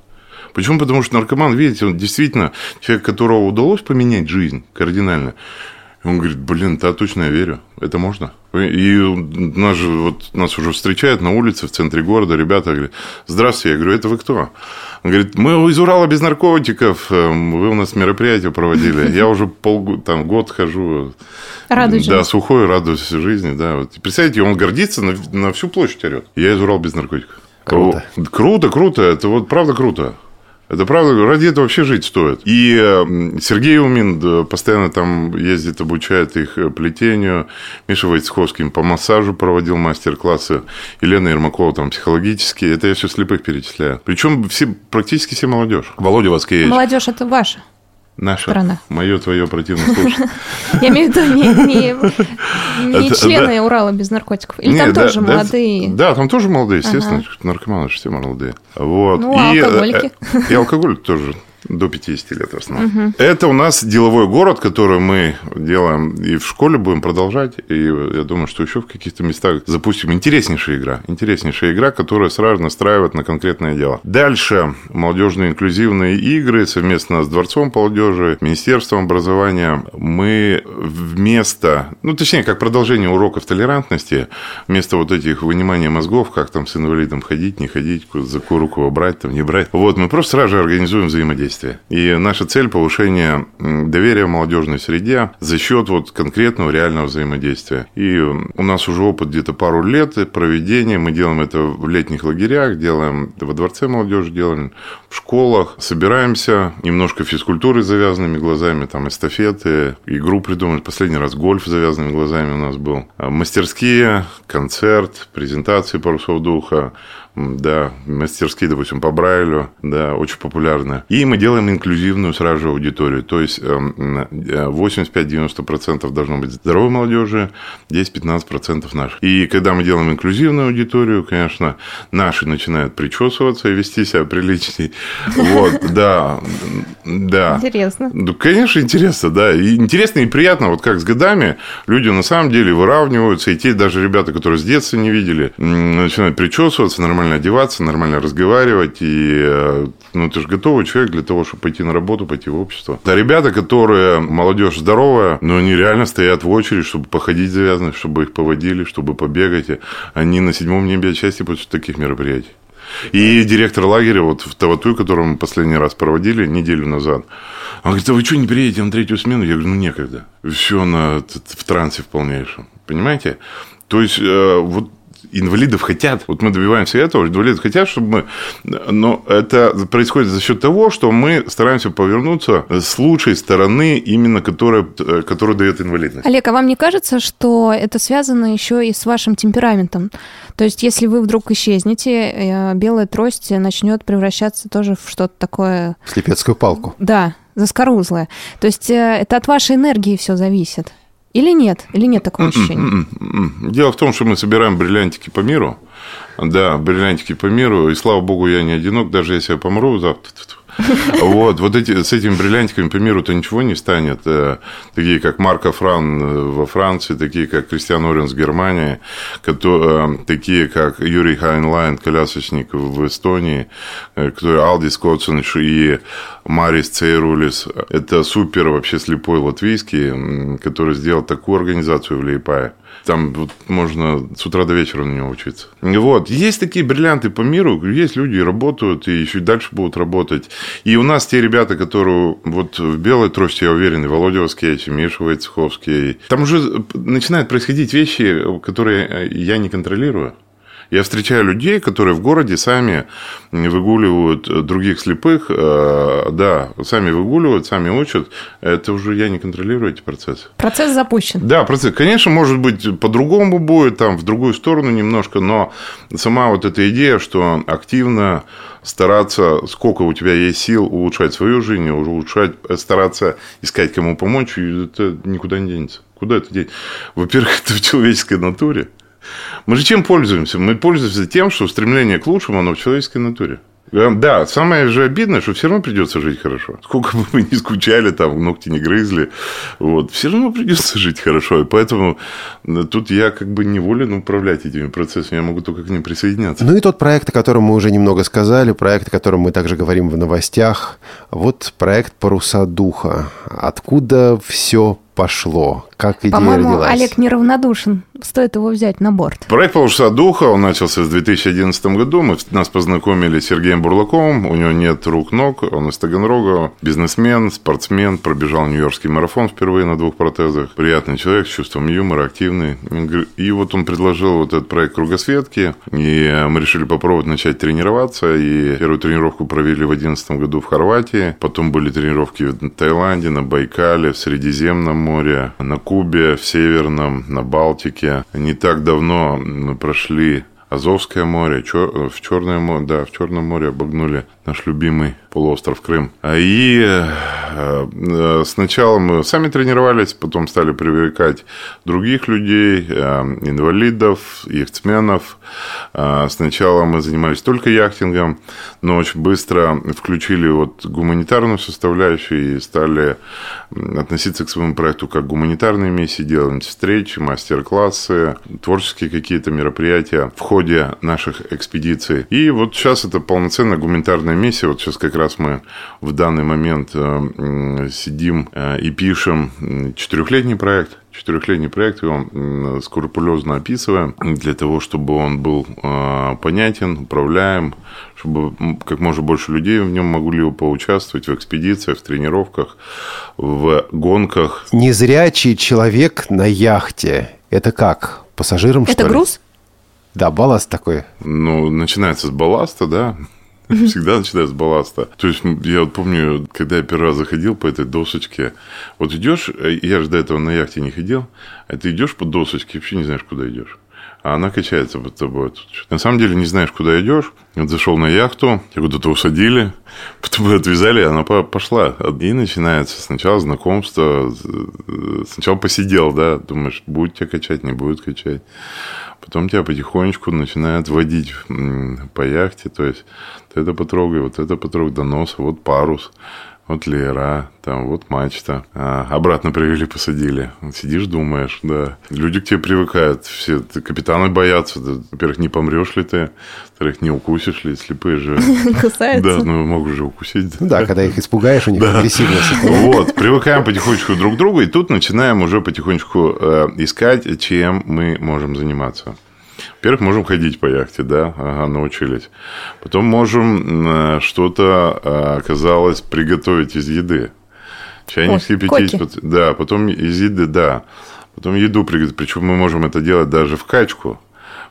Почему? Потому что наркоман, видите, он действительно человек, которого удалось поменять жизнь кардинально. Он говорит, блин, да, точно я верю, это можно. И нас, же, вот, нас уже встречают на улице в центре города, ребята говорят, здравствуйте, я говорю, это вы кто? Он говорит, мы из Урала без наркотиков, эм, вы у нас мероприятие проводили. Я уже полгода, там, год хожу. Радуюсь. Да, сухой, радуюсь жизни, да. Вот. Представляете, он гордится, на, на всю площадь орет. Я из Урала без наркотиков. Круто. Круто, круто. Это вот правда круто. Это правда, ради этого вообще жить стоит. И Сергей Умин постоянно там ездит, обучает их э, плетению. Миша Войцеховский по массажу проводил мастер-классы. Елена Ермакова там психологические. Это я все слепых перечисляю. Причем все, практически все молодежь. Володя Васкевич. Молодежь это ваша. Наша. Страна. Мое, твое противно слушать. Я имею в виду не члены Урала без наркотиков. Или там тоже молодые? Да, там тоже молодые, естественно. Наркоманы все молодые. Вот. Ну, а алкоголики. И алкоголь тоже до 50 лет в основном. Угу. Это у нас деловой город, который мы делаем и в школе будем продолжать. И я думаю, что еще в каких-то местах запустим. Интереснейшая игра. Интереснейшая игра, которая сразу настраивает на конкретное дело. Дальше молодежные инклюзивные игры совместно с Дворцом молодежи, Министерством образования. Мы вместо, ну, точнее, как продолжение уроков толерантности, вместо вот этих вынимания мозгов, как там с инвалидом ходить, не ходить, за руку брать, там, не брать. Вот, мы просто сразу же организуем взаимодействие взаимодействия. И наша цель – повышение доверия в молодежной среде за счет вот конкретного реального взаимодействия. И у нас уже опыт где-то пару лет проведения. Мы делаем это в летних лагерях, делаем во дворце молодежи, делаем в школах. Собираемся, немножко физкультуры завязанными глазами, там эстафеты, игру придумали. Последний раз гольф завязанными глазами у нас был. Мастерские, концерт, презентации парусов духа, да, мастерские, допустим, по Брайлю, да, очень популярны. И мы делаем инклюзивную сразу же аудиторию, то есть 85-90% эм, должно быть здоровой молодежи, 10-15% наших. И когда мы делаем инклюзивную аудиторию, конечно, наши начинают причесываться и вести себя приличней. Вот, да, да. Интересно. Ну, конечно, интересно, да. И интересно и приятно, вот как с годами люди на самом деле выравниваются, и те даже ребята, которые с детства не видели, начинают причесываться, нормально нормально одеваться, нормально разговаривать. И э, ну, ты же готовый человек для того, чтобы пойти на работу, пойти в общество. Да, ребята, которые, молодежь здоровая, но они реально стоят в очередь, чтобы походить завязаны, чтобы их поводили, чтобы побегать. Они на седьмом небе отчасти после таких мероприятий. И директор лагеря, вот в Таватуй, который мы последний раз проводили неделю назад, он говорит, а вы что, не приедете на третью смену? Я говорю, ну некогда. Все на, в трансе в полнейшем. Понимаете? То есть, э, вот инвалидов хотят, вот мы добиваемся этого, инвалидов хотят, чтобы мы... Но это происходит за счет того, что мы стараемся повернуться с лучшей стороны, именно которая, которая дает инвалидность. Олег, а вам не кажется, что это связано еще и с вашим темпераментом? То есть, если вы вдруг исчезнете, э, белая трость начнет превращаться тоже в что-то такое... Слепецкую палку. Да, заскорузлое. То есть, э, это от вашей энергии все зависит. Или нет? Или нет такого м-м, ощущения? М-м, Дело в том, что мы собираем бриллиантики по миру. Да, бриллиантики по миру. И слава богу, я не одинок, даже если я помру завтра вот, вот эти, с этими бриллиантиками по миру-то ничего не станет. Э, такие, как Марко Фран э, во Франции, такие, как Кристиан Оренс в Германии, которые, такие, как Юрий Хайнлайн, колясочник в Эстонии, э, который Алдис Коцинш и Марис Цейрулис. Это супер вообще слепой латвийский, который сделал такую организацию в Лейпае. Там вот можно с утра до вечера на него учиться. Вот. Есть такие бриллианты по миру, есть люди работают, и еще дальше будут работать. И у нас те ребята, которые вот в белой трости, я уверен, и Володя Воскевич, и Миша Войцеховский. Там уже начинают происходить вещи, которые я не контролирую. Я встречаю людей, которые в городе сами выгуливают других слепых, э, да, сами выгуливают, сами учат. Это уже я не контролирую эти процессы. Процесс запущен. Да, процесс. Конечно, может быть, по-другому будет, там, в другую сторону немножко, но сама вот эта идея, что активно стараться, сколько у тебя есть сил, улучшать свою жизнь, улучшать, стараться искать, кому помочь, это никуда не денется. Куда это деть? Во-первых, это в человеческой натуре. Мы же чем пользуемся? Мы пользуемся тем, что стремление к лучшему, оно в человеческой натуре. Да, самое же обидное, что все равно придется жить хорошо. Сколько бы мы ни скучали, там, ногти не грызли, вот, все равно придется жить хорошо. И поэтому э, тут я как бы не волен управлять этими процессами, я могу только к ним присоединяться. Ну и тот проект, о котором мы уже немного сказали, проект, о котором мы также говорим в новостях, вот проект «Паруса духа». Откуда все пошло? Как идея По-моему, родилась? Олег неравнодушен. Стоит его взять на борт. Проект «Полчаса духа», он начался в 2011 году. Мы нас познакомили с Сергеем Бурлаковым. У него нет рук-ног, он из Таганрога. Бизнесмен, спортсмен, пробежал Нью-Йоркский марафон впервые на двух протезах. Приятный человек с чувством юмора, активный. И вот он предложил вот этот проект «Кругосветки». И мы решили попробовать начать тренироваться. И первую тренировку провели в 2011 году в Хорватии. Потом были тренировки в Таиланде, на Байкале, в Средиземном море, на Кубе, в Северном, на Балтике. Не так давно мы прошли Азовское море, в Черное море, да, в Черном море обогнули наш любимый полуостров Крым. А И э, сначала мы сами тренировались, потом стали привлекать других людей, э, инвалидов, яхтсменов. Э, сначала мы занимались только яхтингом, но очень быстро включили вот гуманитарную составляющую и стали относиться к своему проекту как гуманитарные миссии, делать встречи, мастер-классы, творческие какие-то мероприятия в ходе наших экспедиций. И вот сейчас это полноценная гуманитарная миссия. Вот сейчас как раз мы в данный момент э, сидим э, и пишем четырехлетний проект. Четырехлетний проект его скрупулезно описываем для того, чтобы он был э, понятен, управляем, чтобы как можно больше людей в нем могли поучаствовать в экспедициях, в тренировках, в гонках. Незрячий человек на яхте. Это как? Пассажирам, Это что ли? груз? Да, балласт такой. Ну, начинается с балласта, да. Всегда начинается с балласта. То есть, я вот помню, когда я первый раз заходил по этой досочке, вот идешь, э, я же до этого на яхте не ходил, а ты идешь по досочке, вообще не знаешь, куда идешь. А она качается под тобой. На самом деле не знаешь, куда идешь. Вот зашел на яхту, тебя куда-то усадили, потом отвязали, она пошла. И начинается сначала знакомство, сначала посидел, да, думаешь, будет тебя качать, не будет качать. Потом тебя потихонечку начинают водить по яхте, то есть вот это потрогай, вот это потрогай до носа, вот парус, вот леера, там вот мачта. А, обратно привели, посадили. Сидишь, думаешь, да. Люди к тебе привыкают. Все капитаны боятся. Во-первых, не помрешь ли ты? Во-вторых, не укусишь ли? Слепые же... Кусаются. Да, ну могут же укусить. Да, когда их испугаешь, у них агрессивность. Вот, привыкаем потихонечку друг к другу, и тут начинаем уже потихонечку э, искать, чем мы можем заниматься. Во-первых, можем ходить по яхте, да, ага, научились. Потом можем э, что-то, э, оказалось, приготовить из еды. Чайник вскипятить. Да, потом из еды, да. Потом еду приготовить. Причем мы можем это делать даже в качку.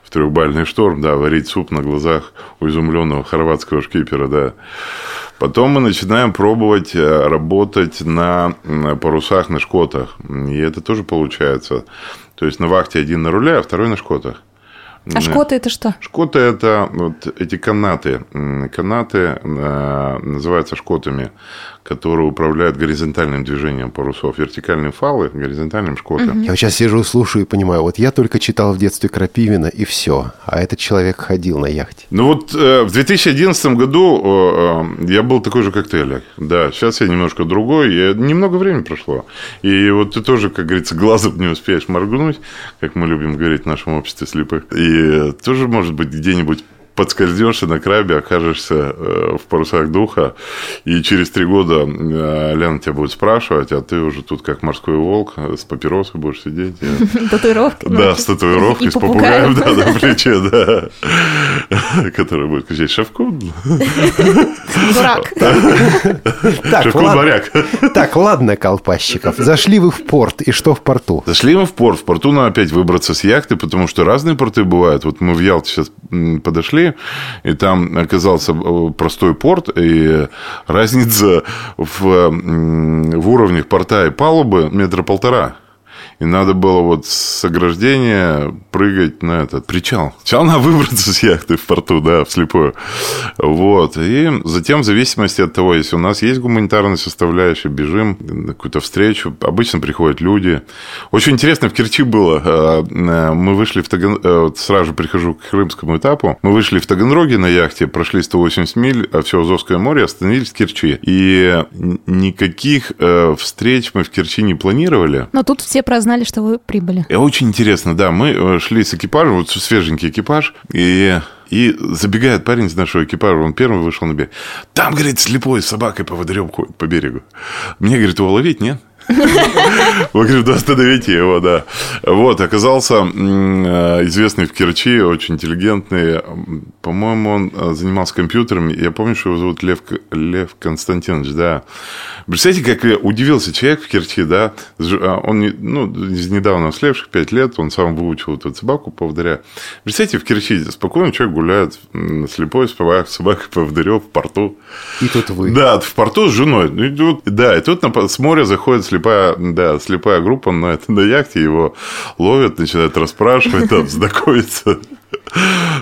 В трехбальный шторм, да, варить суп на глазах у изумленного хорватского шкипера, да. Потом мы начинаем пробовать э, работать на парусах, на шкотах. И это тоже получается. То есть на вахте один на руле, а второй на шкотах. А шкоты это что? Шкоты это вот эти канаты. Канаты э, называются шкотами которые управляют горизонтальным движением парусов. Вертикальные фалы, горизонтальным шкотом. Я вот сейчас сижу, слушаю и понимаю, вот я только читал в детстве Крапивина, и все. А этот человек ходил на яхте. Ну вот э, в 2011 году э, э, я был такой же, как ты, Олег. Да, сейчас я немножко другой. И немного времени прошло. И вот ты тоже, как говорится, глазом не успеешь моргнуть, как мы любим говорить в нашем обществе слепых. И тоже, может быть, где-нибудь подскользнешься на крабе, окажешься э, в парусах духа, и через три года э, Лена тебя будет спрашивать, а ты уже тут как морской волк с папиросой будешь сидеть. Татуировки. Да, с татуировкой, с попугаем да, на плече, да. Который будет кричать «Шевкун». Дурак. Шевкун-моряк. Так, ладно, Колпащиков. Зашли вы в порт, и что в порту? Зашли мы в порт. В порту надо опять выбраться с яхты, потому что разные порты бывают. Вот мы в Ялте сейчас подошли, и там оказался э, простой порт, и разница в, в уровнях порта и палубы метра полтора. И надо было вот с ограждения прыгать на этот причал. Сначала надо выбраться с яхты в порту, да, вслепую. Вот. И затем, в зависимости от того, если у нас есть гуманитарная составляющая, бежим на какую-то встречу. Обычно приходят люди. Очень интересно в Керчи было. Э, э, мы вышли в Таганроге, сразу же прихожу к крымскому этапу. Мы вышли в Таганроге на яхте, прошли 180 миль, а все Азовское море, остановились в Керчи. И никаких э, встреч мы в Керчи не планировали. Но тут все праздновали знали, что вы прибыли. И очень интересно, да. Мы э, шли с экипажем, вот свеженький экипаж, и и забегает парень из нашего экипажа, он первым вышел на берег. Там, говорит, слепой с собакой по водорем по берегу. Мне, говорит, его ловить, нет? Мы говорим, да остановите его, да. Вот, оказался э, известный в Керчи, очень интеллигентный. По-моему, он э, занимался компьютерами. Я помню, что его зовут Лев, Лев Константинович, да. Представляете, как удивился человек в Керчи, да. А он, ну, из недавно слевших, пять лет, он сам выучил эту собаку поводыря. Представляете, в Керчи спокойно человек гуляет слепой, с собакой поводырем в порту. И тут вы. Да, в порту с женой. Да, и тут с моря заходит слепая, да, слепая группа на, это, на яхте, его ловят, начинают расспрашивать, там, знакомиться.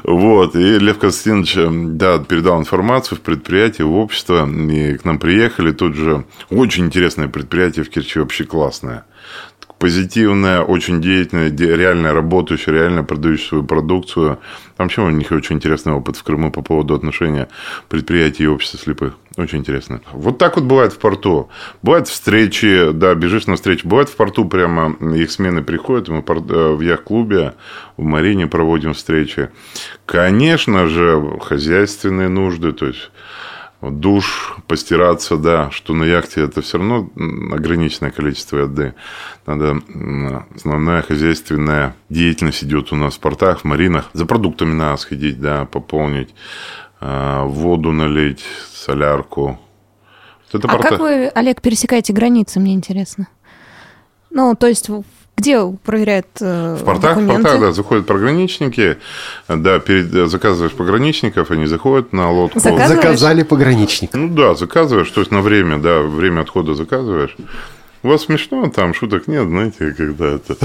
Вот, и Лев Константинович, да, передал информацию в предприятие, в общество, и к нам приехали, тут же очень интересное предприятие в Керчи, вообще классное позитивная, очень деятельная, реально работающая, реально продающая свою продукцию. Там вообще у них очень интересный опыт в Крыму по поводу отношения предприятий и общества слепых. Очень интересно. Вот так вот бывает в порту. Бывают встречи, да, бежишь на встречу. Бывает в порту прямо их смены приходят. Мы э, в яхт-клубе в Марине проводим встречи. Конечно же, хозяйственные нужды, то есть душ, постираться, да, что на яхте это все равно ограниченное количество еды. Надо, основная хозяйственная деятельность идет у нас в портах, в маринах. За продуктами надо сходить, да, пополнить, а, воду налить, солярку. Вот это а порта... как вы, Олег, пересекаете границы, мне интересно? Ну, то есть где проверяют э, В портах, документы? в портах, да, заходят пограничники, да, перед, заказываешь пограничников, они заходят на лодку. Заказали пограничник. Ну да, заказываешь, то есть на время, да, время отхода заказываешь. У вас смешно, там шуток нет, знаете, когда это...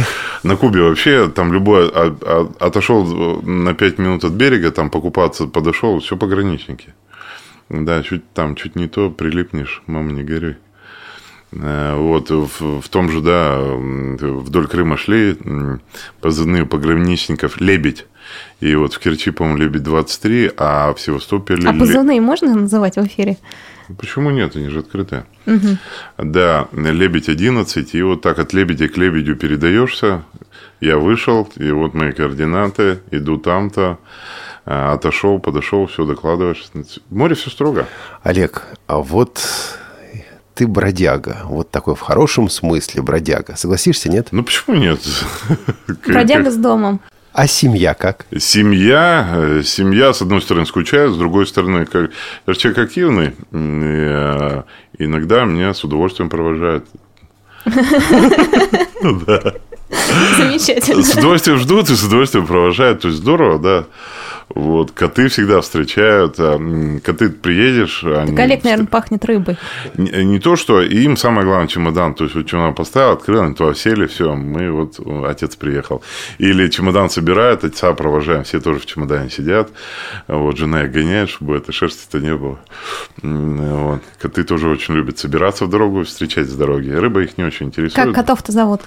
На Кубе вообще там любой а, а, отошел на 5 минут от берега, там покупаться подошел, все пограничники. Да, чуть там, чуть не то прилипнешь, мама, не горюй. Э, вот, в, в том же, да, вдоль Крыма шли позывные пограничников «Лебедь». И вот в Керчи, по-моему, «Лебедь-23», а в Севастополе... А позывные можно называть в эфире? Почему нет? Они же открытые. Угу. Да, лебедь 11, и вот так от лебедя к лебедю передаешься. Я вышел, и вот мои координаты, иду там-то, а, отошел, подошел, все докладываешь. В море все строго. Олег, а вот ты бродяга. Вот такой в хорошем смысле бродяга. Согласишься, нет? Ну, почему нет? Бродяга с домом. А семья как? Семья, э, семья, с одной стороны, скучает, с другой стороны, как, я человек активный, и, э, иногда меня с удовольствием провожают. Да. Замечательно. С удовольствием ждут и с удовольствием провожают. То есть здорово, да. Вот, коты всегда встречают. А, коты приедешь... Они... Олег, наверное, пахнет рыбой. Не, не то, что... им самое главное чемодан. То есть, вот чемодан поставил, открыл, они туда сели, все, мы вот... Отец приехал. Или чемодан собирают, отца провожаем. Все тоже в чемодане сидят. Вот, жена их гоняет, чтобы этой шерсти-то не было. Вот. Коты тоже очень любят собираться в дорогу, встречать с дороги. Рыба их не очень интересует. Как котов-то зовут?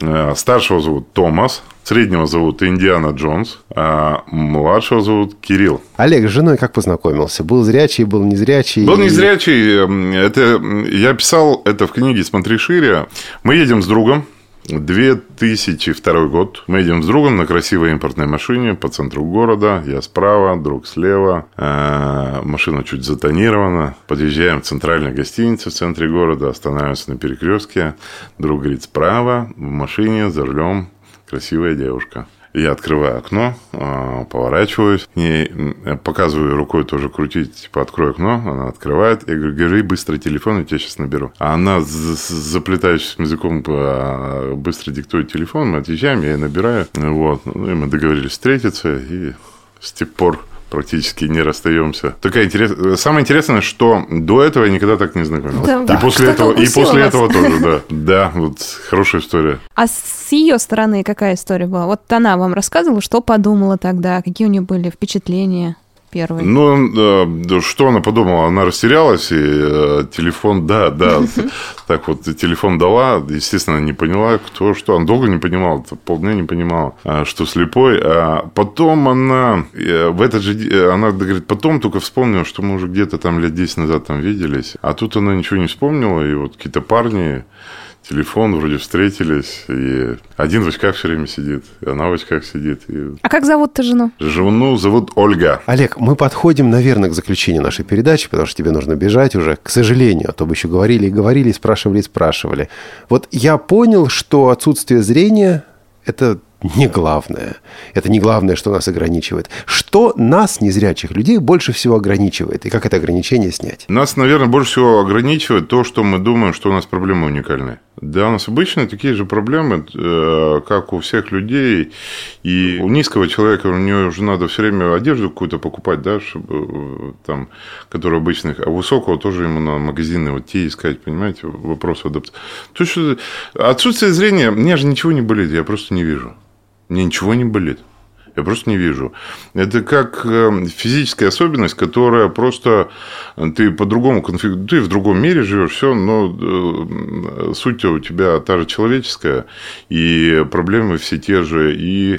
Э, старшего зовут Томас, среднего зовут Индиана Джонс, а младшего зовут Кирилл. Олег с женой как познакомился? Был зрячий, был незрячий? Был незрячий. Эм, это, я писал это в книге «Смотри шире». Мы едем с другом 2002 год. Мы едем с другом на красивой импортной машине по центру города. Я справа, друг слева. Э, машина чуть затонирована. Подъезжаем в центральной гостинице в центре города. Останавливаемся на перекрестке. Друг говорит справа, в машине за рулем красивая девушка. Я открываю окно, а, поворачиваюсь, к ней показываю рукой тоже крутить, типа, открой окно, она открывает, я говорю, говори быстро телефон, я тебя сейчас наберу. А она с заплетающимся языком а, быстро диктует телефон, мы отъезжаем, я ее набираю, вот, ну, и мы договорились встретиться, и с тех пор практически не расстаемся. Такая интерес... Самое интересное, что до этого я никогда так не знакомился. Да, и после этого, и после этого тоже, да. Да, вот хорошая история. А с ее стороны какая история была? Вот она вам рассказывала, что подумала тогда, какие у нее были впечатления? Первый? Ну, что она подумала? Она растерялась, и э, телефон, да, да, так вот, телефон дала, естественно, не поняла, кто что. Она долго не понимала, полдня не понимала, а, что слепой. А потом она, э, в этот же э, она говорит, потом только вспомнила, что мы уже где-то там лет 10 назад там виделись. А тут она ничего не вспомнила, и вот какие-то парни телефон, вроде встретились, и один в очках все время сидит, и она в очках сидит. И... А как зовут-то жену? Жену зовут Ольга. Олег, мы подходим, наверное, к заключению нашей передачи, потому что тебе нужно бежать уже, к сожалению, а то бы еще говорили и говорили, спрашивали и спрашивали. Вот я понял, что отсутствие зрения – это не главное. Это не главное, что нас ограничивает. Что нас, незрячих людей, больше всего ограничивает? И как это ограничение снять? Нас, наверное, больше всего ограничивает то, что мы думаем, что у нас проблемы уникальные. Да, у нас обычно такие же проблемы, э, как у всех людей. И у низкого человека у него уже надо все время одежду какую-то покупать, да, чтобы, э, там, которую обычных. А у высокого тоже ему на магазины вот те искать, понимаете, вопрос адаптации. То есть, отсутствие зрения, мне же ничего не болит, я просто не вижу. Мне ничего не болит. Я просто не вижу. Это как э, физическая особенность, которая просто э, ты по-другому конфиг... ты в другом мире живешь, все, но э, суть у тебя та же человеческая, и проблемы все те же, и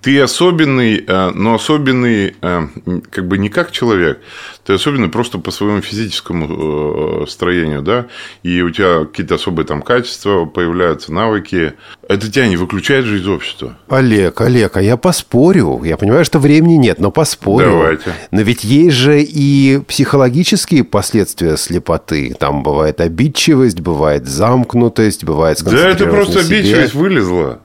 ты особенный, э, но особенный э, как бы не как человек, ты особенный просто по своему физическому э, строению, да, и у тебя какие-то особые там качества появляются, навыки. Это тебя не выключает же из общества. Олег, Олег, а я поспорю. Я понимаю, что времени нет, но поспорю. Давайте. Но ведь есть же и психологические последствия слепоты. Там бывает обидчивость, бывает замкнутость, бывает Да это просто обидчивость вылезла.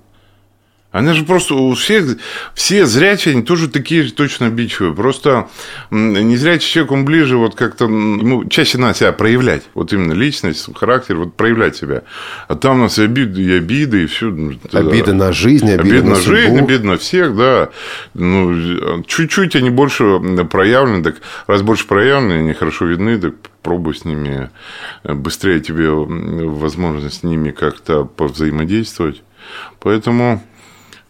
Она же просто у всех, все зрячие, они тоже такие же точно обидчивые. Просто незрячий человек, он ближе вот как-то, ему чаще надо себя проявлять. Вот именно личность, характер, вот проявлять себя. А там у нас и обиды, и обиды, и все. Обиды на жизнь, обиды, обиды на, на жизнь, обиды на всех, да. Ну, чуть-чуть они больше проявлены, так раз больше проявлены, они хорошо видны, так пробуй с ними быстрее тебе возможность с ними как-то повзаимодействовать. Поэтому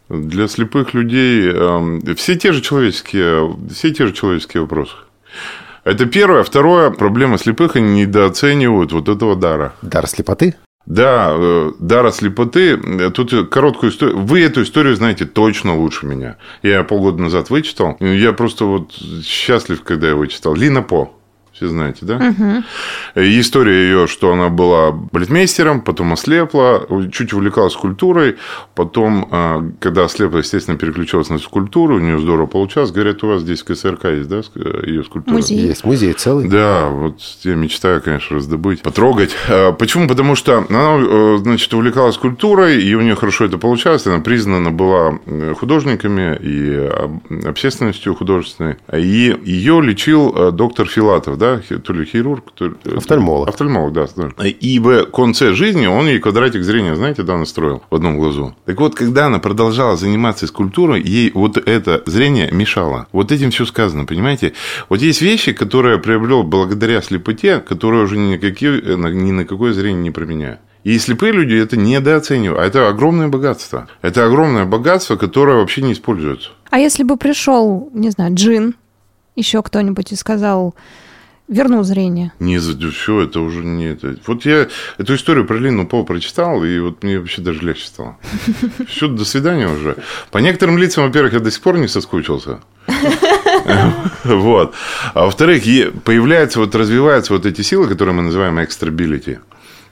для слепых людей эм, все те же человеческие, все те же человеческие вопросы. Это первое. Второе, проблема слепых, они недооценивают вот этого дара. Дар слепоты? Да, э, дара слепоты. Тут короткую историю. Вы эту историю знаете точно лучше меня. Я полгода назад вычитал. Я просто вот счастлив, когда я вычитал. Лина По. Все знаете, да? Угу. История ее, что она была балетмейстером, потом ослепла, чуть увлекалась скульптурой, потом, а, когда ослепла, естественно, переключилась на скульптуру, у нее здорово получалось. Говорят, у вас здесь КСРК есть, да, ее скульптура? Музей. Есть музей целый. Да, вот я мечтаю, конечно, раздобыть, потрогать. А, почему? Потому что она, э, значит, увлекалась скульптурой, и у нее хорошо это получалось. Она признана была э, художниками и общественностью художественной. И ее лечил э, доктор Филатов, да, да, то ли хирург, то ли... Э, Офтальмолог. Офтальмолог, да. И в конце жизни он ей квадратик зрения, знаете, да, настроил в одном глазу. Так вот, когда она продолжала заниматься скульптурой, ей вот это зрение мешало. Вот этим все сказано, понимаете? Вот есть вещи, которые приобрел благодаря слепоте, которые уже ни, никакие, э, ни на какое зрение не променяют. И слепые люди это недооценивают. А это огромное богатство. Это огромное богатство, которое вообще не используется. А если бы пришел, не знаю, джин, еще кто-нибудь и сказал, вернул зрение. Не, все, это уже не это. Вот я эту историю про Лину По прочитал, и вот мне вообще даже легче стало. Все, до свидания уже. По некоторым лицам, во-первых, я до сих пор не соскучился. Вот. А во-вторых, появляются, вот развиваются вот эти силы, которые мы называем экстрабилити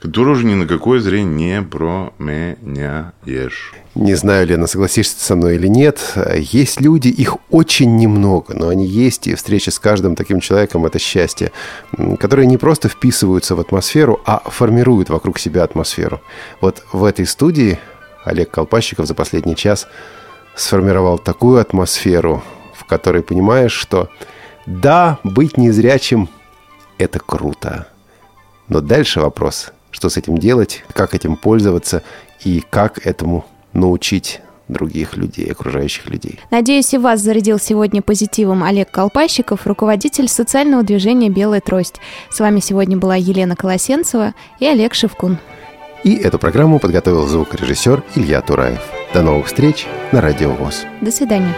который уже ни на какое зрение не променяешь. Не знаю, Лена, согласишься со мной или нет. Есть люди, их очень немного, но они есть, и встреча с каждым таким человеком – это счастье, которые не просто вписываются в атмосферу, а формируют вокруг себя атмосферу. Вот в этой студии Олег Колпащиков за последний час сформировал такую атмосферу, в которой понимаешь, что да, быть незрячим – это круто. Но дальше вопрос, что с этим делать, как этим пользоваться и как этому научить других людей, окружающих людей. Надеюсь, и вас зарядил сегодня позитивом Олег Колпащиков, руководитель социального движения «Белая трость». С вами сегодня была Елена Колосенцева и Олег Шевкун. И эту программу подготовил звукорежиссер Илья Тураев. До новых встреч на Радио ВОЗ. До свидания.